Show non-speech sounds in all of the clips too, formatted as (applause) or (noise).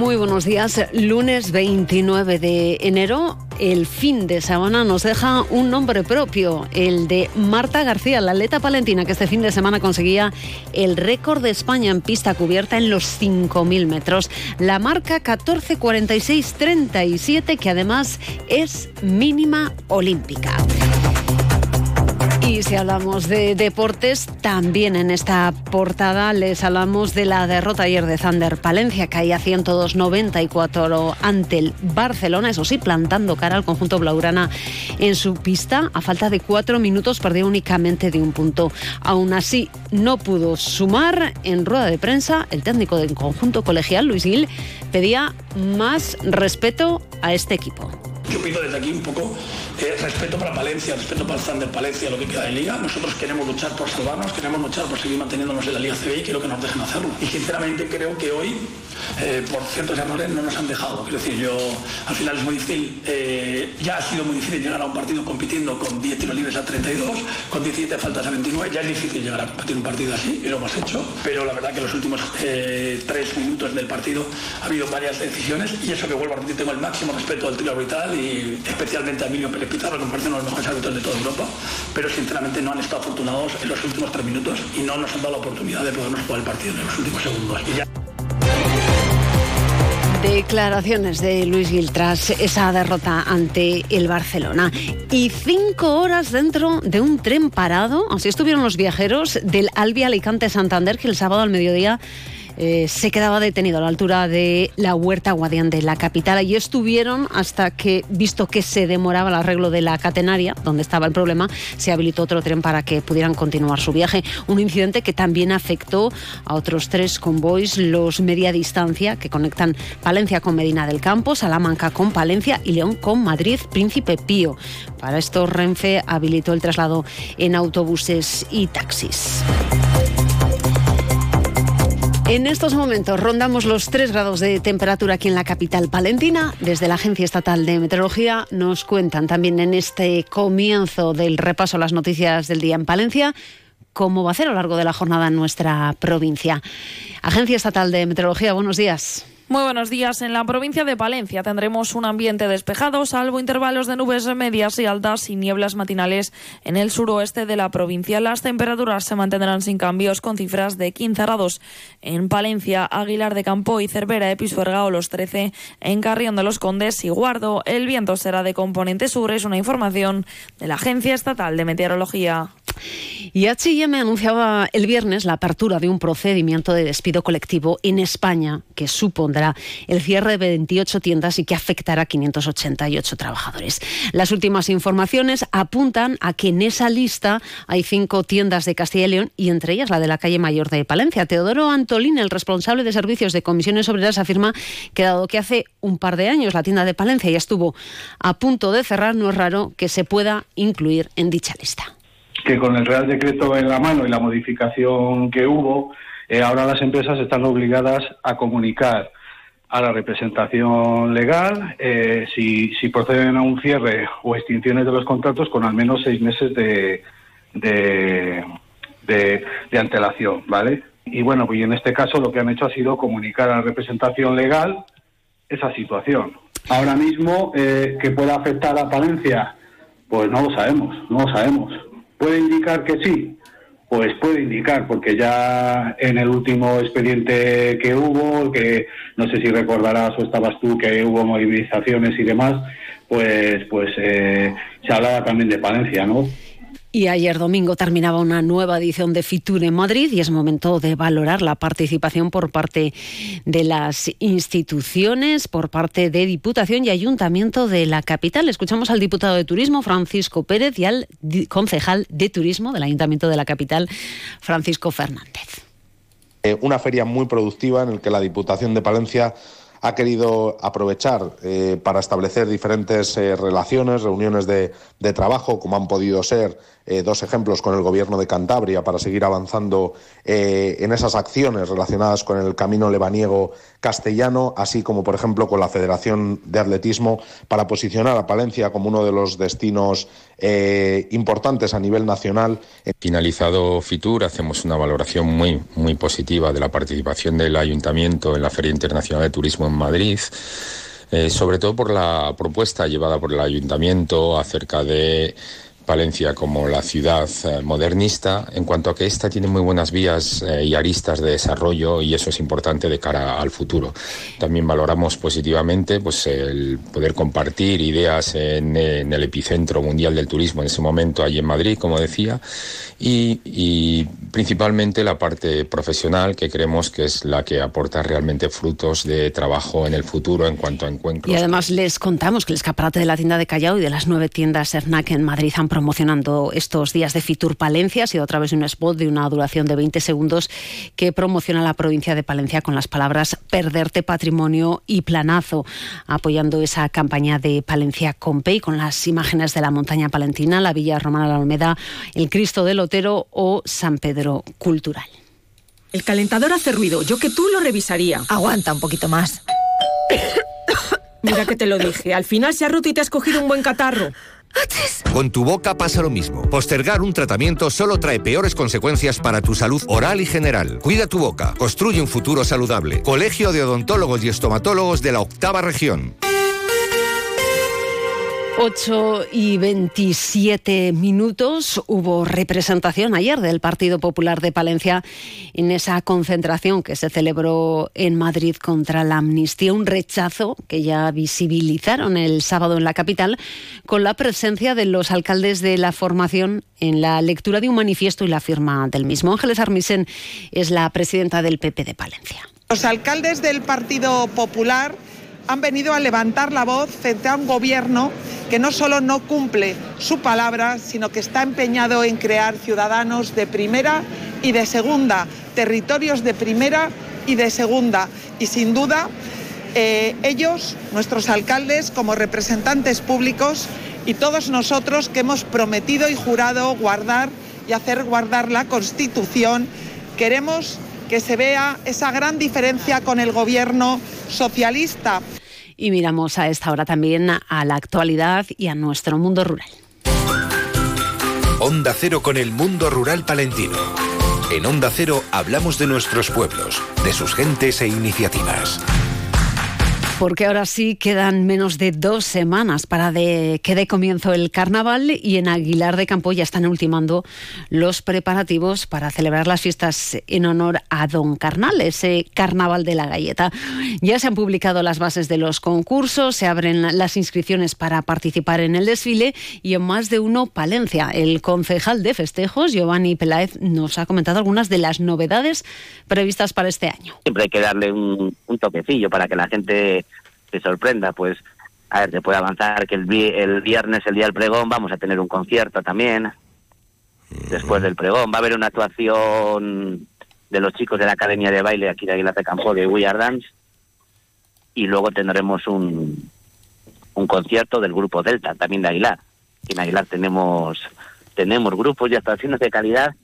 Muy buenos días. Lunes 29 de enero, el fin de semana nos deja un nombre propio, el de Marta García, la atleta palentina que este fin de semana conseguía el récord de España en pista cubierta en los 5.000 metros. La marca 14.46.37 que además es mínima olímpica. Y si hablamos de deportes, también en esta portada les hablamos de la derrota ayer de Zander Palencia, caía 102-94 ante el Barcelona, eso sí, plantando cara al conjunto blaugrana en su pista. A falta de cuatro minutos perdió únicamente de un punto. Aún así, no pudo sumar. En rueda de prensa, el técnico del conjunto colegial, Luis Gil, pedía más respeto a este equipo. Yo pido desde aquí un poco eh, respeto para Palencia, respeto para el Zander Palencia, lo que queda de liga. Nosotros queremos luchar por salvarnos, queremos luchar por seguir manteniéndonos en la Liga CB y quiero que nos dejen hacerlo. Y sinceramente creo que hoy, eh, por ciertos errores, no nos han dejado. Quiero decir, yo al final es muy difícil, eh, ya ha sido muy difícil llegar a un partido compitiendo con 10 tiros libres a 32, con 17 faltas a 29. Ya es difícil llegar a competir un partido así y lo hemos hecho. Pero la verdad que los últimos tres minutos del partido ha habido varias decisiones y eso que vuelvo a repetir, tengo el máximo respeto al tiro arbitral y especialmente a Emilio Pérez Pizarro, que me parecen los mejores árbitros de toda Europa, pero sinceramente no han estado afortunados en los últimos tres minutos y no nos han dado la oportunidad de podernos jugar el partido en los últimos segundos. Y ya... Declaraciones de Luis Gil tras esa derrota ante el Barcelona. Y cinco horas dentro de un tren parado, así estuvieron los viajeros del Albi Alicante Santander, que el sábado al mediodía eh, se quedaba detenido a la altura de la Huerta Guadián de la capital. y estuvieron hasta que, visto que se demoraba el arreglo de la catenaria, donde estaba el problema, se habilitó otro tren para que pudieran continuar su viaje. Un incidente que también afectó a otros tres convoys, los media distancia, que conectan Palencia con Medina del Campo, Salamanca con Palencia y León con Madrid, Príncipe Pío. Para esto, Renfe habilitó el traslado en autobuses y taxis. En estos momentos rondamos los 3 grados de temperatura aquí en la capital palentina. Desde la Agencia Estatal de Meteorología nos cuentan también en este comienzo del repaso las noticias del día en Palencia cómo va a ser a lo largo de la jornada en nuestra provincia. Agencia Estatal de Meteorología, buenos días. Muy buenos días. En la provincia de Palencia tendremos un ambiente despejado, salvo intervalos de nubes medias y altas y nieblas matinales en el suroeste de la provincia. Las temperaturas se mantendrán sin cambios, con cifras de 15 grados en Palencia, Aguilar de Campo y Cervera, Episuerga o los 13 en Carrión de los Condes y Guardo. El viento será de componente sur, es una información de la Agencia Estatal de Meteorología. Y H&M anunciaba el viernes la apertura de un procedimiento de despido colectivo en España que supondrá el cierre de 28 tiendas y que afectará a 588 trabajadores. Las últimas informaciones apuntan a que en esa lista hay cinco tiendas de Castilla y León y entre ellas la de la calle Mayor de Palencia. Teodoro Antolín, el responsable de servicios de comisiones obreras, afirma que dado que hace un par de años la tienda de Palencia ya estuvo a punto de cerrar, no es raro que se pueda incluir en dicha lista que con el Real Decreto en la mano y la modificación que hubo, eh, ahora las empresas están obligadas a comunicar a la representación legal eh, si, si, proceden a un cierre o extinciones de los contratos con al menos seis meses de, de, de, antelación, ¿vale? Y bueno, pues en este caso lo que han hecho ha sido comunicar a la representación legal esa situación. Ahora mismo, eh, que pueda afectar a Palencia, pues no lo sabemos, no lo sabemos. ¿Puede indicar que sí? Pues puede indicar, porque ya en el último expediente que hubo, que no sé si recordarás o estabas tú que hubo movilizaciones y demás, pues, pues eh, se hablaba también de Palencia, ¿no? Y ayer domingo terminaba una nueva edición de Fitur en Madrid y es momento de valorar la participación por parte de las instituciones, por parte de Diputación y Ayuntamiento de la capital. Escuchamos al diputado de Turismo, Francisco Pérez, y al concejal de Turismo del Ayuntamiento de la capital, Francisco Fernández. Eh, una feria muy productiva en la que la Diputación de Palencia ha querido aprovechar eh, para establecer diferentes eh, relaciones, reuniones de, trabajo, como han podido ser eh, dos ejemplos con el Gobierno de Cantabria para seguir avanzando en esas acciones relacionadas con el camino lebaniego castellano, así como, por ejemplo, con la Federación de Atletismo para posicionar a Palencia como uno de los destinos importantes a nivel nacional. Finalizado FITUR, hacemos una valoración muy, muy positiva de la participación del Ayuntamiento en la Feria Internacional de Turismo Madrid. Eh, sobre todo por la propuesta llevada por el ayuntamiento acerca de Palencia como la ciudad eh, modernista, en cuanto a que esta tiene muy buenas vías eh, y aristas de desarrollo y eso es importante de cara al futuro. También valoramos positivamente pues, el poder compartir ideas en, el epicentro mundial del turismo en ese momento, allí en Madrid, como decía, y, principalmente la parte profesional que creemos que es la que aporta realmente frutos de trabajo en el futuro en cuanto a encuentros. Y además les contamos que el escaparate de la tienda de Callao y de las nueve tiendas Ernac en Madrid han promocionando estos días de Fitur Palencia. Ha sido a través de un spot de una duración de 20 segundos que promociona la provincia de Palencia con las palabras perderte patrimonio y planazo, apoyando esa campaña de Palencia Compey con las imágenes de la montaña palentina, la Villa Romana de la Olmeda, el Cristo del Otero o San Pedro Cultural. El calentador hace ruido. Yo que tú lo revisaría. Aguanta un poquito más. (coughs) Mira que te lo dije. Al final se ha roto y te has cogido un buen catarro. Con tu boca pasa lo mismo. Postergar un tratamiento solo trae peores consecuencias para tu salud oral y general. Cuida tu boca. Construye un futuro saludable. Colegio de Odontólogos y Estomatólogos de la Octava Región. 8 y 27 minutos. Hubo representación ayer del Partido Popular de Palencia en esa concentración que se celebró en Madrid contra la amnistía. Un rechazo que ya visibilizaron el sábado en la capital con la presencia de los alcaldes de la formación en la lectura de un manifiesto y la firma del mismo. Ángeles Armisen es la presidenta del PP de Palencia. Los alcaldes del Partido Popular han venido a levantar la voz frente a un gobierno que no solo no cumple su palabra, sino que está empeñado en crear ciudadanos de primera y de segunda, territorios de primera y de segunda. Y sin duda, eh, ellos, nuestros alcaldes, como representantes públicos, y todos nosotros que hemos prometido y jurado guardar y hacer guardar la Constitución, queremos que se vea esa gran diferencia con el gobierno socialista. Y miramos a esta hora también a la actualidad y a nuestro mundo rural. Onda Cero con el mundo rural palentino. En Onda Cero hablamos de nuestros pueblos, de sus gentes e iniciativas porque ahora sí quedan menos de dos semanas para que dé comienzo el carnaval y en Aguilar de Campo ya están ultimando los preparativos para celebrar las fiestas en honor a Don Carnal, ese carnaval de la galleta. Ya se han publicado las bases de los concursos, se abren las inscripciones para participar en el desfile y en más de uno Palencia. El concejal de festejos, Giovanni Peláez, nos ha comentado algunas de las novedades previstas para este año. Siempre hay que darle un, un toquecillo para que la gente te sorprenda, pues a ver, te puede avanzar que el, el viernes, el día del pregón, vamos a tener un concierto también. Después del pregón va a haber una actuación de los chicos de la Academia de Baile aquí de Aguilar de Campo de We Are Dance. Y luego tendremos un, un concierto del grupo Delta, también de Aguilar. en Aguilar tenemos, tenemos grupos y actuaciones de calidad.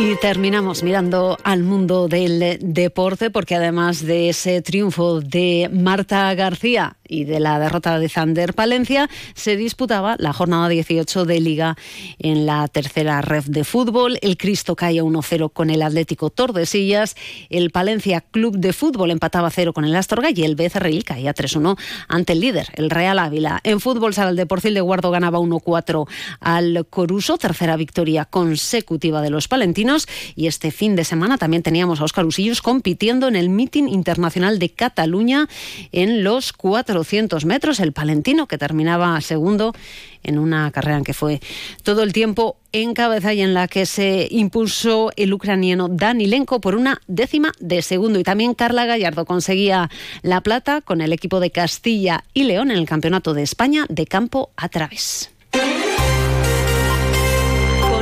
Y terminamos mirando al mundo del deporte porque además de ese triunfo de Marta García y de la derrota de Zander Palencia, se disputaba la jornada 18 de Liga en la tercera red de fútbol. El Cristo caía 1-0 con el Atlético Tordesillas. El Palencia Club de Fútbol empataba 0 con el Astorga y el Becerril caía 3-1 ante el líder, el Real Ávila. En fútbol, Sal de Porcil de Guardo ganaba 1-4 al Coruso, tercera victoria consecutiva de los palentinos. Y este fin de semana también teníamos a Óscar Usillos compitiendo en el Meeting Internacional de Cataluña en los cuatro metros, el palentino que terminaba segundo en una carrera en que fue todo el tiempo en cabeza y en la que se impulsó el ucraniano Danilenko por una décima de segundo. Y también Carla Gallardo conseguía la plata con el equipo de Castilla y León en el Campeonato de España de campo a través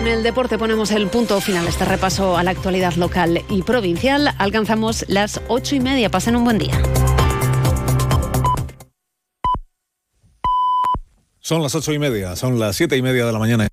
el deporte ponemos el punto final este repaso a la actualidad local y provincial. Alcanzamos las ocho y media. Pasen un buen día. Son las ocho y media, son las siete y media de la mañana.